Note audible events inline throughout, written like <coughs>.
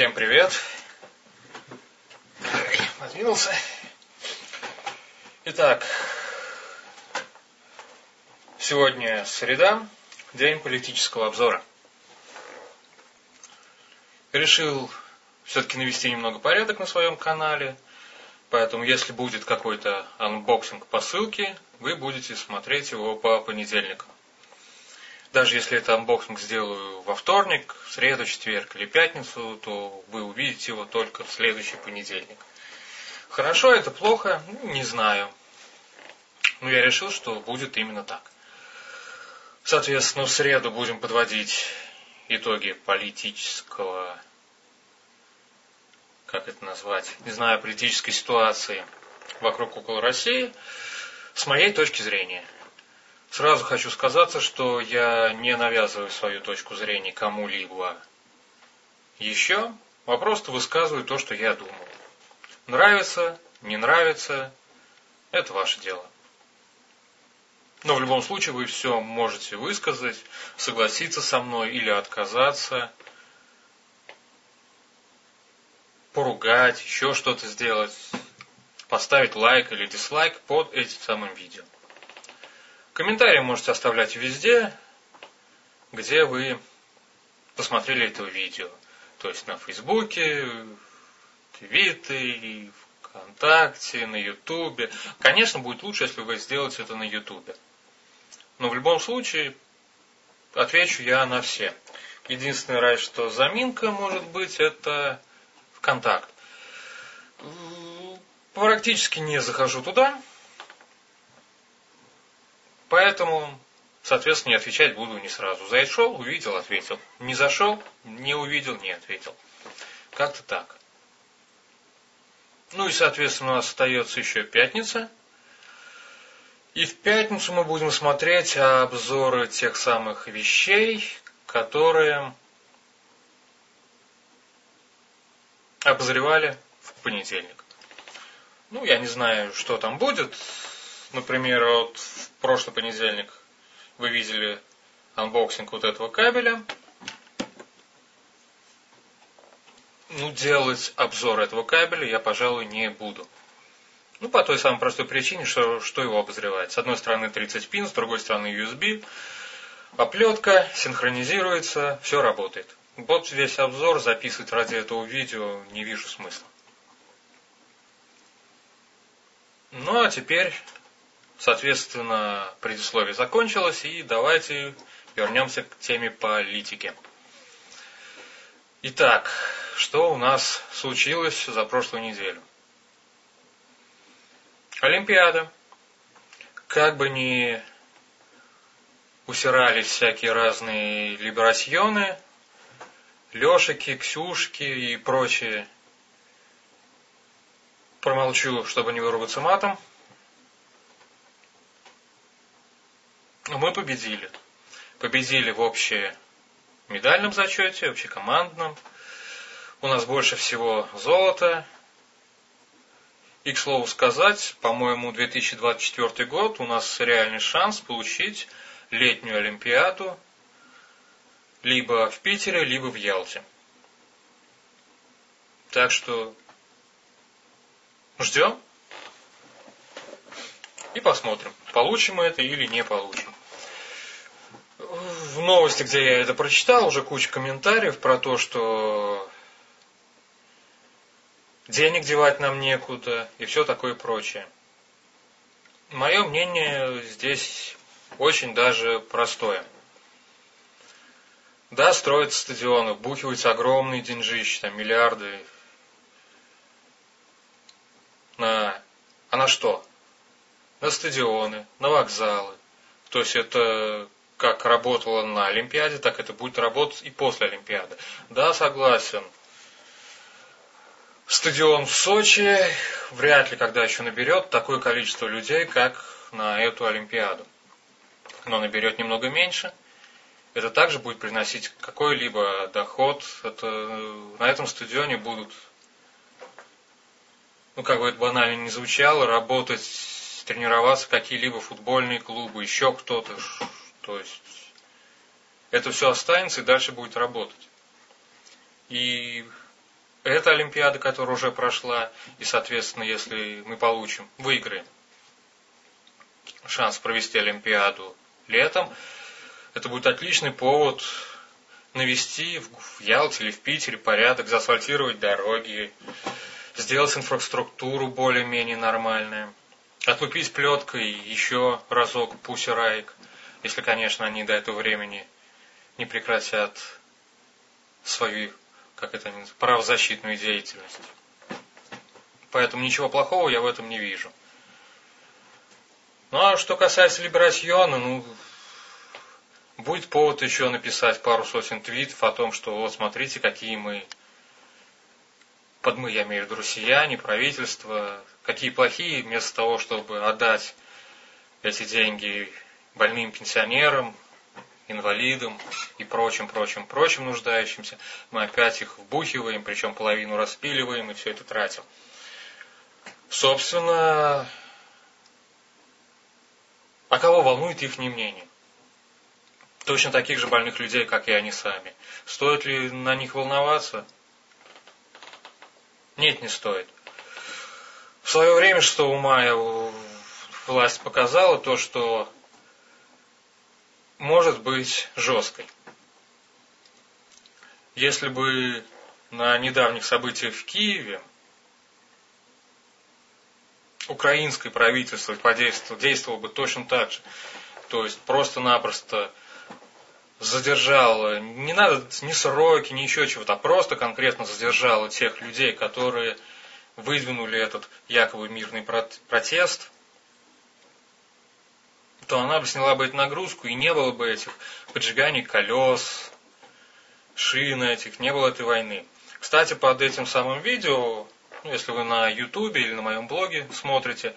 Всем привет. Подвинулся. Итак, сегодня среда, день политического обзора. Решил все-таки навести немного порядок на своем канале, поэтому если будет какой-то анбоксинг по ссылке, вы будете смотреть его по понедельникам. Даже если это анбоксинг сделаю во вторник, среду, четверг или пятницу, то вы увидите его только в следующий понедельник. Хорошо это, плохо, ну, не знаю. Но я решил, что будет именно так. Соответственно, в среду будем подводить итоги политического, как это назвать, не знаю, политической ситуации вокруг около России с моей точки зрения – Сразу хочу сказаться, что я не навязываю свою точку зрения кому-либо еще, а просто высказываю то, что я думаю. Нравится, не нравится, это ваше дело. Но в любом случае вы все можете высказать, согласиться со мной или отказаться, поругать, еще что-то сделать, поставить лайк или дизлайк под этим самым видео. Комментарии можете оставлять везде, где вы посмотрели это видео. То есть на Фейсбуке, Твиттере, ВКонтакте, на Ютубе. Конечно, будет лучше, если вы сделаете это на Ютубе. Но в любом случае, отвечу я на все. Единственный раз, что заминка может быть, это ВКонтакт. Практически не захожу туда, Поэтому, соответственно, не отвечать буду не сразу. Зашел, увидел, ответил. Не зашел, не увидел, не ответил. Как-то так. Ну и, соответственно, у нас остается еще пятница. И в пятницу мы будем смотреть обзоры тех самых вещей, которые обозревали в понедельник. Ну, я не знаю, что там будет. Например, вот в прошлый понедельник вы видели анбоксинг вот этого кабеля. Ну, делать обзор этого кабеля я, пожалуй, не буду. Ну, по той самой простой причине, что, что его обозревать. С одной стороны 30 pin, с другой стороны USB. Оплетка, синхронизируется, все работает. Вот весь обзор записывать ради этого видео не вижу смысла. Ну, а теперь Соответственно, предисловие закончилось, и давайте вернемся к теме политики. Итак, что у нас случилось за прошлую неделю? Олимпиада. Как бы ни усирались всякие разные либерасьоны, Лешики, Ксюшки и прочие, промолчу, чтобы не выругаться матом – мы победили. Победили в общем медальном зачете, общекомандном. У нас больше всего золота. И, к слову сказать, по-моему, 2024 год у нас реальный шанс получить летнюю Олимпиаду либо в Питере, либо в Ялте. Так что ждем и посмотрим, получим мы это или не получим в новости, где я это прочитал, уже куча комментариев про то, что денег девать нам некуда и все такое прочее. Мое мнение здесь очень даже простое. Да, строятся стадионы, бухиваются огромные деньжища, там, миллиарды. На... А на что? На стадионы, на вокзалы. То есть это как работало на Олимпиаде, так это будет работать и после Олимпиады. Да, согласен. Стадион в Сочи вряд ли когда еще наберет такое количество людей, как на эту Олимпиаду. Но наберет немного меньше. Это также будет приносить какой-либо доход. Это, на этом стадионе будут, ну как бы это банально не звучало, работать, тренироваться какие-либо футбольные клубы, еще кто-то, то есть это все останется и дальше будет работать. И эта Олимпиада, которая уже прошла, и, соответственно, если мы получим, выиграем шанс провести Олимпиаду летом, это будет отличный повод навести в Ялте или в Питере порядок, заасфальтировать дороги, сделать инфраструктуру более-менее нормальную, отлупить плеткой еще разок пусирайк, если, конечно, они до этого времени не прекратят свою, как это называется, правозащитную деятельность. Поэтому ничего плохого я в этом не вижу. Ну а что касается Либерасьона, ну, будет повод еще написать пару сотен твитов о том, что вот смотрите, какие мы, под мы, я имею в виду россияне, правительство, какие плохие, вместо того, чтобы отдать эти деньги больным пенсионерам, инвалидам и прочим, прочим, прочим нуждающимся, мы опять их вбухиваем, причем половину распиливаем и все это тратим. Собственно, а кого волнует их мнение? Точно таких же больных людей, как и они сами. Стоит ли на них волноваться? Нет, не стоит. В свое время, что у мая власть показала, то, что может быть жесткой. Если бы на недавних событиях в Киеве украинское правительство подействовало, действовало бы точно так же. То есть просто-напросто задержало, не надо ни сроки, ни еще чего-то, а просто конкретно задержало тех людей, которые выдвинули этот якобы мирный протест, то она бы сняла бы эту нагрузку, и не было бы этих поджиганий колес, шин этих, не было этой войны. Кстати, под этим самым видео ну, если вы на Ютубе или на моем блоге смотрите,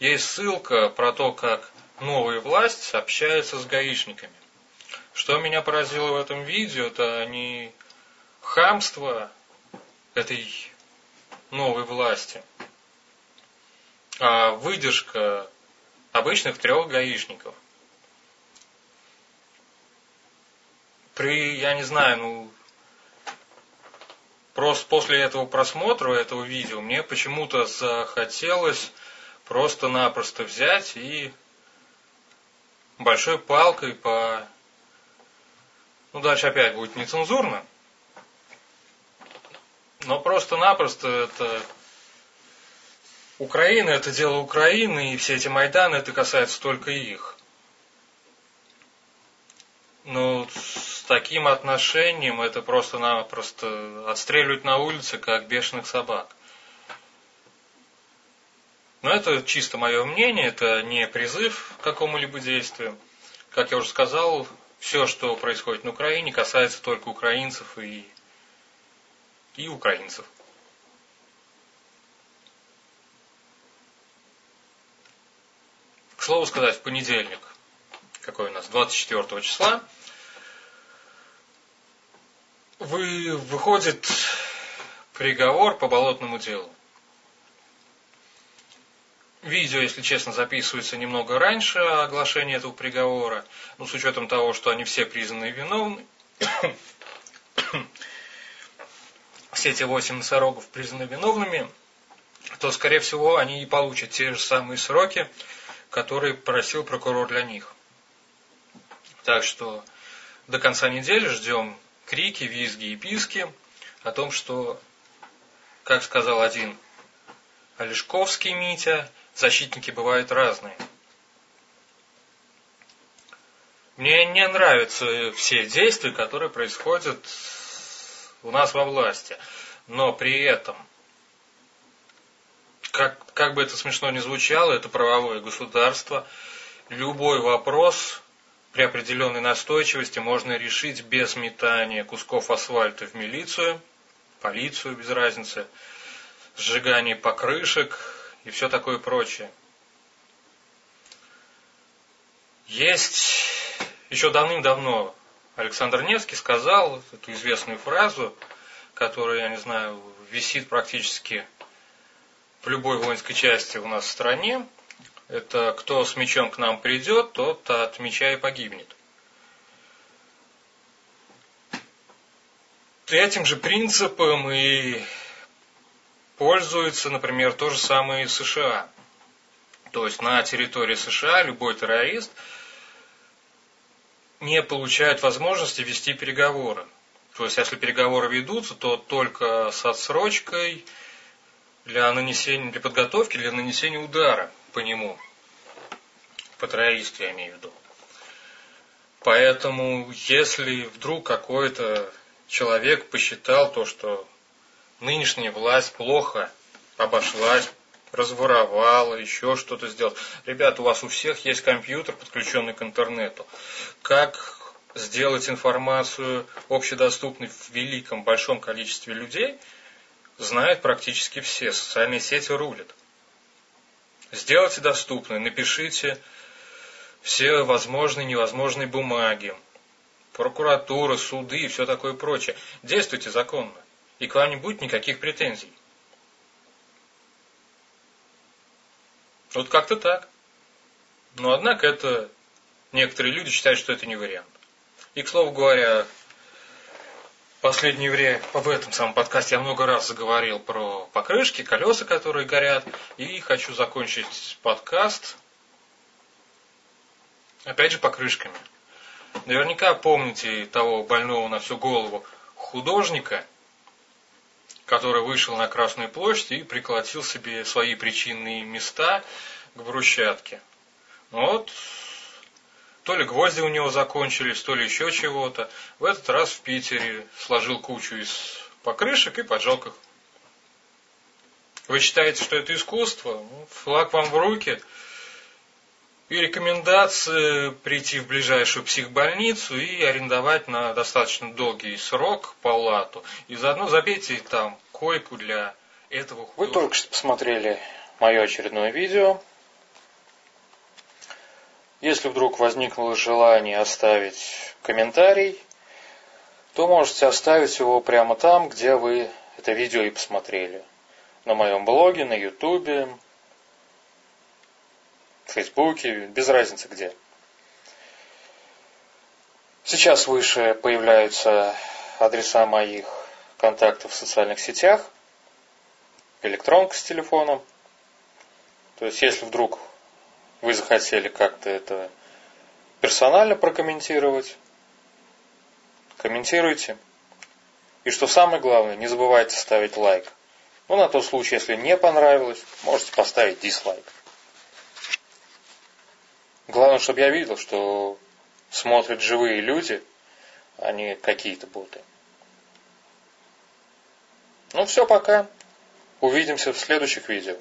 есть ссылка про то, как новая власть общается с гаишниками. Что меня поразило в этом видео, это не хамство этой новой власти, а выдержка обычных трех гаишников. При, я не знаю, ну, Просто после этого просмотра этого видео мне почему-то захотелось просто-напросто взять и большой палкой по... Ну, дальше опять будет нецензурно. Но просто-напросто это... Украина это дело Украины, и все эти Майданы это касается только их. Ну, с таким отношением это просто-напросто отстреливать на улице, как бешеных собак. Но это чисто мое мнение, это не призыв к какому-либо действию. Как я уже сказал, все, что происходит на Украине, касается только украинцев и, и украинцев. К слову сказать, в понедельник какой у нас, 24 числа, вы, выходит приговор по болотному делу. Видео, если честно, записывается немного раньше оглашения этого приговора, ну, с учетом того, что они все признаны виновны. <coughs> все эти восемь носорогов признаны виновными, то, скорее всего, они и получат те же самые сроки, которые просил прокурор для них. Так что до конца недели ждем крики, визги и писки о том, что, как сказал один Олешковский Митя, защитники бывают разные. Мне не нравятся все действия, которые происходят у нас во власти. Но при этом, как, как бы это смешно ни звучало, это правовое государство. Любой вопрос при определенной настойчивости можно решить без метания кусков асфальта в милицию, полицию, без разницы, сжигание покрышек и все такое прочее. Есть еще давным-давно Александр Невский сказал эту известную фразу, которая, я не знаю, висит практически в любой воинской части у нас в стране, это кто с мечом к нам придет, тот от меча и погибнет. этим же принципом и пользуются, например, то же самое и США. То есть на территории США любой террорист не получает возможности вести переговоры. То есть, если переговоры ведутся, то только с отсрочкой для нанесения, для подготовки, для нанесения удара по нему. По террористу я имею в виду. Поэтому, если вдруг какой-то человек посчитал то, что нынешняя власть плохо обошлась, разворовала, еще что-то сделала. Ребята, у вас у всех есть компьютер, подключенный к интернету. Как сделать информацию общедоступной в великом, большом количестве людей, знают практически все. Социальные сети рулят. Сделайте доступной, напишите все возможные и невозможные бумаги, прокуратура, суды и все такое прочее. Действуйте законно, и к вам не будет никаких претензий. Вот как-то так. Но однако это некоторые люди считают, что это не вариант. И, к слову говоря, последнее время в этом самом подкасте я много раз заговорил про покрышки, колеса, которые горят. И хочу закончить подкаст опять же покрышками. Наверняка помните того больного на всю голову художника, который вышел на Красную площадь и приколотил себе свои причинные места к брусчатке. Вот то ли гвозди у него закончились, то ли еще чего-то. В этот раз в Питере сложил кучу из покрышек и поджег их. Вы считаете, что это искусство? Ну, флаг вам в руки. И рекомендации прийти в ближайшую психбольницу и арендовать на достаточно долгий срок палату. И заодно забейте там койку для этого художника. Вы только что посмотрели мое очередное видео если вдруг возникло желание оставить комментарий, то можете оставить его прямо там, где вы это видео и посмотрели. На моем блоге, на ютубе, в фейсбуке, без разницы где. Сейчас выше появляются адреса моих контактов в социальных сетях, электронка с телефоном. То есть, если вдруг вы захотели как-то это персонально прокомментировать, комментируйте. И что самое главное, не забывайте ставить лайк. Ну, на тот случай, если не понравилось, можете поставить дизлайк. Главное, чтобы я видел, что смотрят живые люди, а не какие-то боты. Ну все, пока. Увидимся в следующих видео.